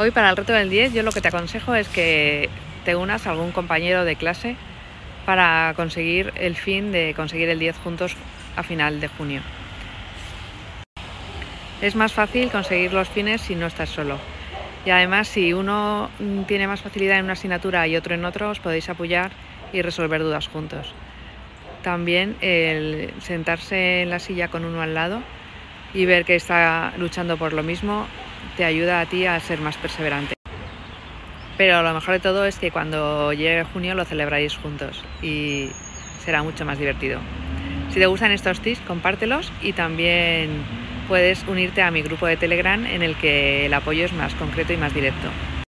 Hoy para el reto del 10 yo lo que te aconsejo es que te unas a algún compañero de clase para conseguir el fin de conseguir el 10 juntos a final de junio. Es más fácil conseguir los fines si no estás solo. Y además si uno tiene más facilidad en una asignatura y otro en otro, os podéis apoyar y resolver dudas juntos. También el sentarse en la silla con uno al lado y ver que está luchando por lo mismo te ayuda a ti a ser más perseverante. Pero lo mejor de todo es que cuando llegue junio lo celebráis juntos y será mucho más divertido. Si te gustan estos tips, compártelos y también puedes unirte a mi grupo de Telegram en el que el apoyo es más concreto y más directo.